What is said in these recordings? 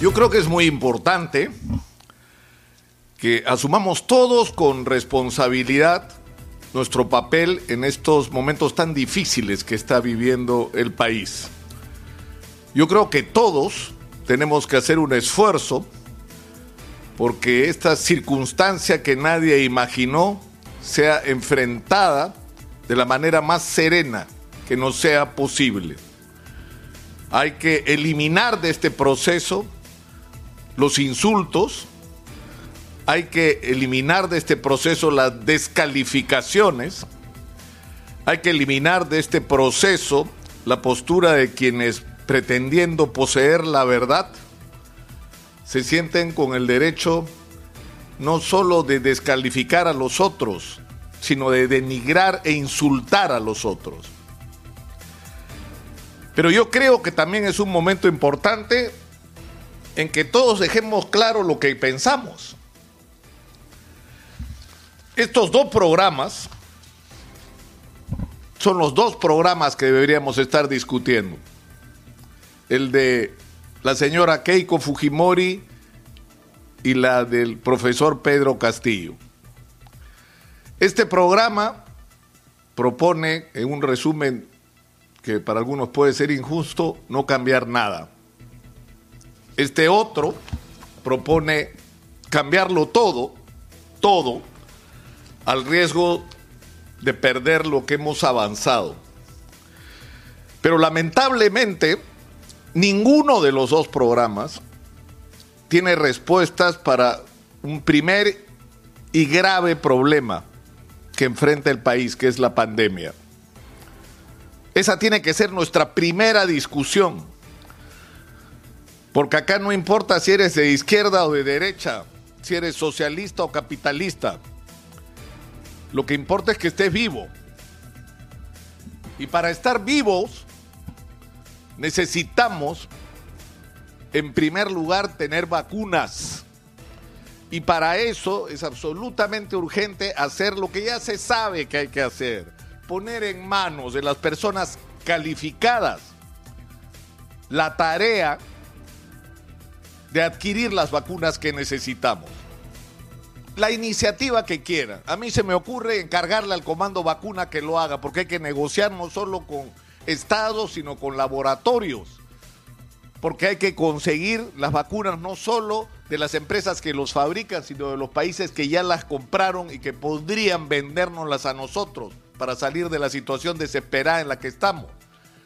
Yo creo que es muy importante que asumamos todos con responsabilidad nuestro papel en estos momentos tan difíciles que está viviendo el país. Yo creo que todos tenemos que hacer un esfuerzo porque esta circunstancia que nadie imaginó sea enfrentada de la manera más serena que nos sea posible. Hay que eliminar de este proceso los insultos, hay que eliminar de este proceso las descalificaciones, hay que eliminar de este proceso la postura de quienes pretendiendo poseer la verdad se sienten con el derecho no solo de descalificar a los otros, sino de denigrar e insultar a los otros. Pero yo creo que también es un momento importante en que todos dejemos claro lo que pensamos. Estos dos programas son los dos programas que deberíamos estar discutiendo. El de la señora Keiko Fujimori y la del profesor Pedro Castillo. Este programa propone, en un resumen que para algunos puede ser injusto, no cambiar nada. Este otro propone cambiarlo todo, todo, al riesgo de perder lo que hemos avanzado. Pero lamentablemente, ninguno de los dos programas tiene respuestas para un primer y grave problema que enfrenta el país, que es la pandemia. Esa tiene que ser nuestra primera discusión. Porque acá no importa si eres de izquierda o de derecha, si eres socialista o capitalista. Lo que importa es que estés vivo. Y para estar vivos necesitamos, en primer lugar, tener vacunas. Y para eso es absolutamente urgente hacer lo que ya se sabe que hay que hacer. Poner en manos de las personas calificadas la tarea de adquirir las vacunas que necesitamos. La iniciativa que quieran. A mí se me ocurre encargarle al comando vacuna que lo haga, porque hay que negociar no solo con estados, sino con laboratorios. Porque hay que conseguir las vacunas no solo de las empresas que los fabrican, sino de los países que ya las compraron y que podrían vendérnoslas a nosotros para salir de la situación desesperada en la que estamos.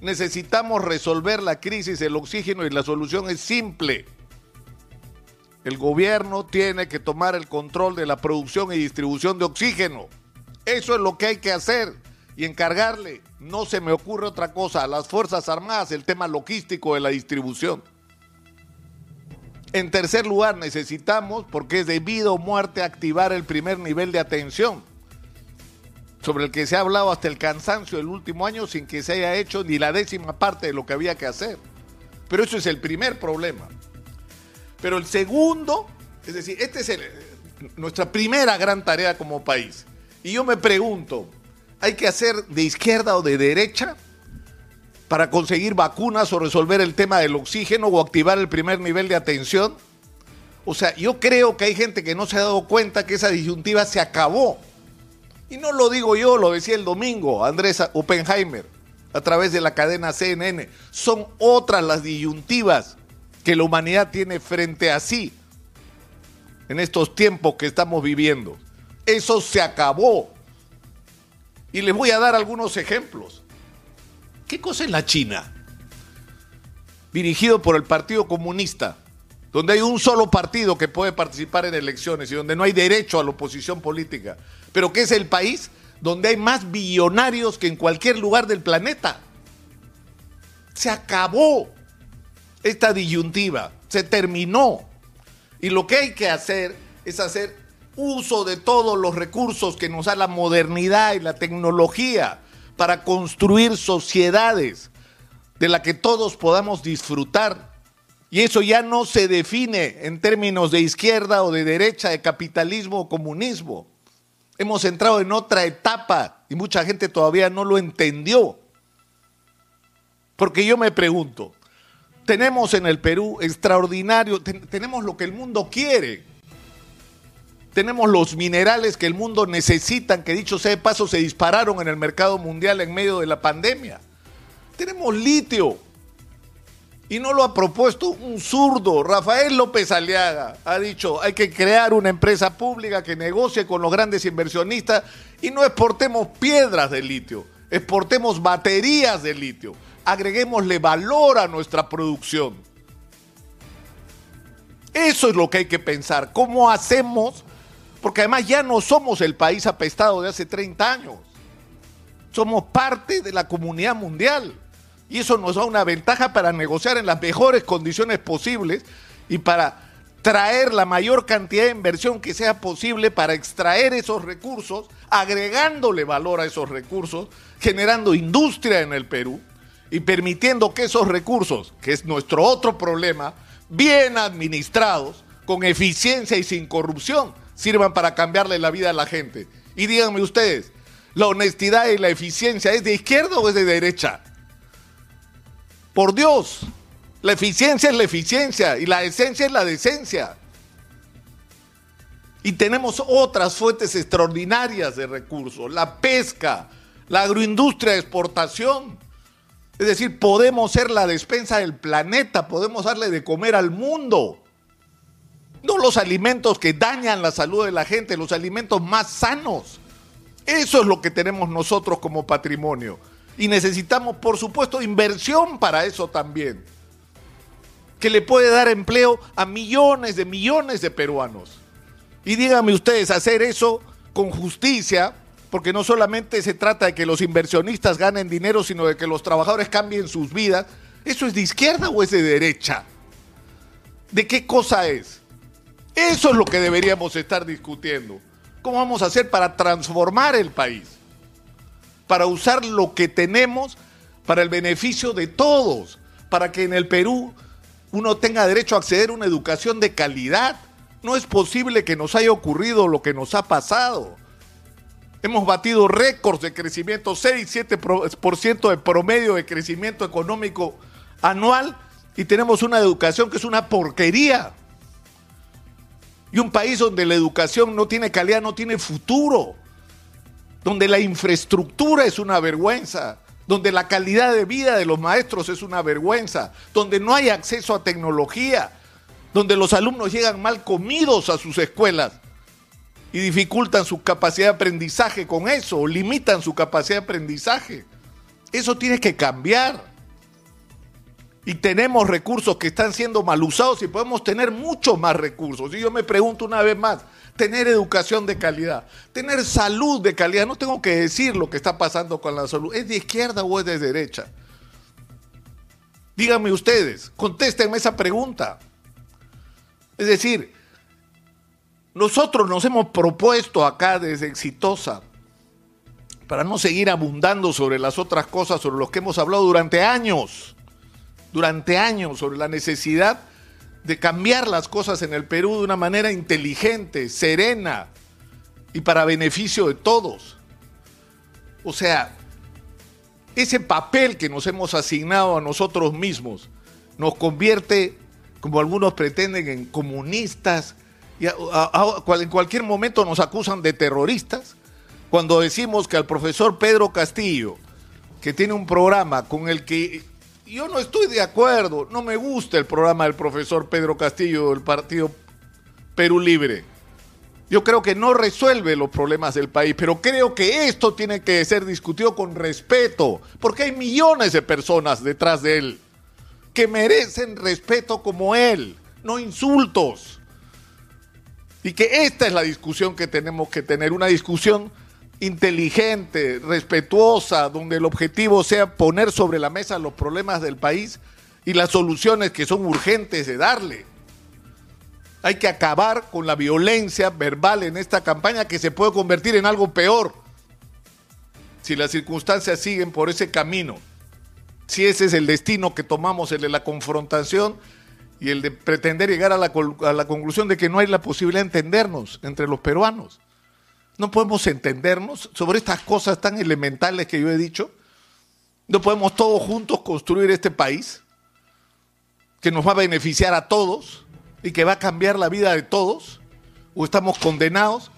Necesitamos resolver la crisis del oxígeno y la solución es simple el gobierno tiene que tomar el control de la producción y distribución de oxígeno. Eso es lo que hay que hacer y encargarle, no se me ocurre otra cosa, a las Fuerzas Armadas el tema logístico de la distribución. En tercer lugar, necesitamos, porque es debido o muerte, activar el primer nivel de atención, sobre el que se ha hablado hasta el cansancio el último año sin que se haya hecho ni la décima parte de lo que había que hacer. Pero eso es el primer problema. Pero el segundo, es decir, esta es nuestra primera gran tarea como país. Y yo me pregunto, ¿hay que hacer de izquierda o de derecha para conseguir vacunas o resolver el tema del oxígeno o activar el primer nivel de atención? O sea, yo creo que hay gente que no se ha dado cuenta que esa disyuntiva se acabó. Y no lo digo yo, lo decía el domingo Andrés Oppenheimer a través de la cadena CNN. Son otras las disyuntivas que la humanidad tiene frente a sí en estos tiempos que estamos viviendo. Eso se acabó. Y les voy a dar algunos ejemplos. ¿Qué cosa es la China? Dirigido por el Partido Comunista, donde hay un solo partido que puede participar en elecciones y donde no hay derecho a la oposición política, pero que es el país donde hay más billonarios que en cualquier lugar del planeta. Se acabó esta disyuntiva, se terminó. Y lo que hay que hacer es hacer uso de todos los recursos que nos da la modernidad y la tecnología para construir sociedades de las que todos podamos disfrutar. Y eso ya no se define en términos de izquierda o de derecha, de capitalismo o comunismo. Hemos entrado en otra etapa y mucha gente todavía no lo entendió. Porque yo me pregunto, Tenemos en el Perú extraordinario, tenemos lo que el mundo quiere. Tenemos los minerales que el mundo necesita, que dicho sea de paso se dispararon en el mercado mundial en medio de la pandemia. Tenemos litio. Y no lo ha propuesto un zurdo. Rafael López Aliaga ha dicho, hay que crear una empresa pública que negocie con los grandes inversionistas y no exportemos piedras de litio, exportemos baterías de litio agreguémosle valor a nuestra producción. Eso es lo que hay que pensar. ¿Cómo hacemos? Porque además ya no somos el país apestado de hace 30 años. Somos parte de la comunidad mundial. Y eso nos da una ventaja para negociar en las mejores condiciones posibles y para traer la mayor cantidad de inversión que sea posible para extraer esos recursos, agregándole valor a esos recursos, generando industria en el Perú y permitiendo que esos recursos, que es nuestro otro problema, bien administrados, con eficiencia y sin corrupción, sirvan para cambiarle la vida a la gente. Y díganme ustedes, ¿la honestidad y la eficiencia es de izquierda o es de derecha? Por Dios, la eficiencia es la eficiencia y la esencia es la decencia. Y tenemos otras fuentes extraordinarias de recursos, la pesca, la agroindustria de exportación, es decir, podemos ser la despensa del planeta, podemos darle de comer al mundo. No los alimentos que dañan la salud de la gente, los alimentos más sanos. Eso es lo que tenemos nosotros como patrimonio. Y necesitamos, por supuesto, inversión para eso también. Que le puede dar empleo a millones de millones de peruanos. Y díganme ustedes, hacer eso con justicia, porque no solamente se trata de que los inversionistas ganen dinero, sino de que los trabajadores cambien sus vidas. ¿Eso es de izquierda o es de derecha? ¿De qué cosa es? Eso es lo que deberíamos estar discutiendo. ¿Cómo vamos a hacer para transformar el país? Para usar lo que tenemos para el beneficio de todos, para que en el Perú uno tenga derecho a acceder a una educación de calidad. No es posible que nos haya ocurrido lo que nos ha pasado Hemos batido récords de crecimiento, 6-7% de promedio de crecimiento económico anual y tenemos una educación que es una porquería. Y un país donde la educación no tiene calidad, no tiene futuro, donde la infraestructura es una vergüenza, donde la calidad de vida de los maestros es una vergüenza, donde no hay acceso a tecnología, donde los alumnos llegan mal comidos a sus escuelas y dificultan su capacidad de aprendizaje con eso, limitan su capacidad de aprendizaje. Eso tiene que cambiar. Y tenemos recursos que están siendo mal usados y podemos tener muchos más recursos. Y yo me pregunto una vez más, tener educación de calidad, tener salud de calidad, no tengo que decir lo que está pasando con la salud, ¿es de izquierda o es de derecha? Díganme ustedes, contéstenme esa pregunta. Es decir, nosotros nos hemos propuesto acá desde Exitosa, para no seguir abundando sobre las otras cosas sobre las que hemos hablado durante años, durante años, sobre la necesidad de cambiar las cosas en el Perú de una manera inteligente, serena y para beneficio de todos. O sea, ese papel que nos hemos asignado a nosotros mismos nos convierte, como algunos pretenden, en comunistas, en cualquier momento nos acusan de terroristas cuando decimos que al profesor Pedro Castillo, que tiene un programa con el que yo no estoy de acuerdo, no me gusta el programa del profesor Pedro Castillo del partido Perú Libre. Yo creo que no resuelve los problemas del país, pero creo que esto tiene que ser discutido con respeto, porque hay millones de personas detrás de él que merecen respeto como él, no insultos. Y que esta es la discusión que tenemos que tener, una discusión inteligente, respetuosa, donde el objetivo sea poner sobre la mesa los problemas del país y las soluciones que son urgentes de darle. Hay que acabar con la violencia verbal en esta campaña que se puede convertir en algo peor si las circunstancias siguen por ese camino. Si ese es el destino que tomamos, el de la confrontación, y el de pretender llegar a la, a la, conclusión de que no hay la posibilidad de entendernos entre los peruanos. No podemos entendernos sobre estas cosas tan elementales que yo he dicho. No podemos todos juntos construir este país. que nos va a beneficiar a todos y que va a cambiar la vida de todos? ¿O estamos condenados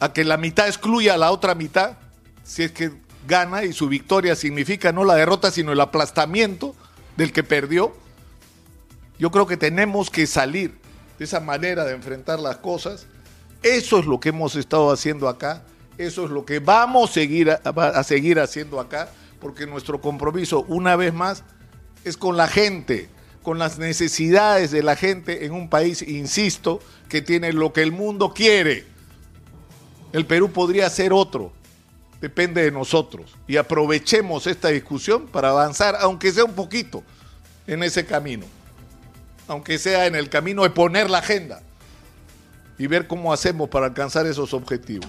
a que la mitad excluya a la otra mitad si es que gana y su victoria significa no la derrota sino el aplastamiento del que perdió? Yo creo que tenemos que salir de esa manera de enfrentar las cosas. Eso es lo que hemos estado haciendo acá, eso es lo que vamos a seguir, a, seguir haciendo acá, porque nuestro compromiso, una vez más, es con la gente, con las necesidades de la gente en un país, insisto, que tiene lo que el mundo quiere. El Perú podría ser otro, depende de nosotros. Y aprovechemos esta discusión para avanzar, aunque sea un poquito, en ese camino aunque sea en el camino de poner la agenda y ver cómo hacemos para alcanzar esos objetivos.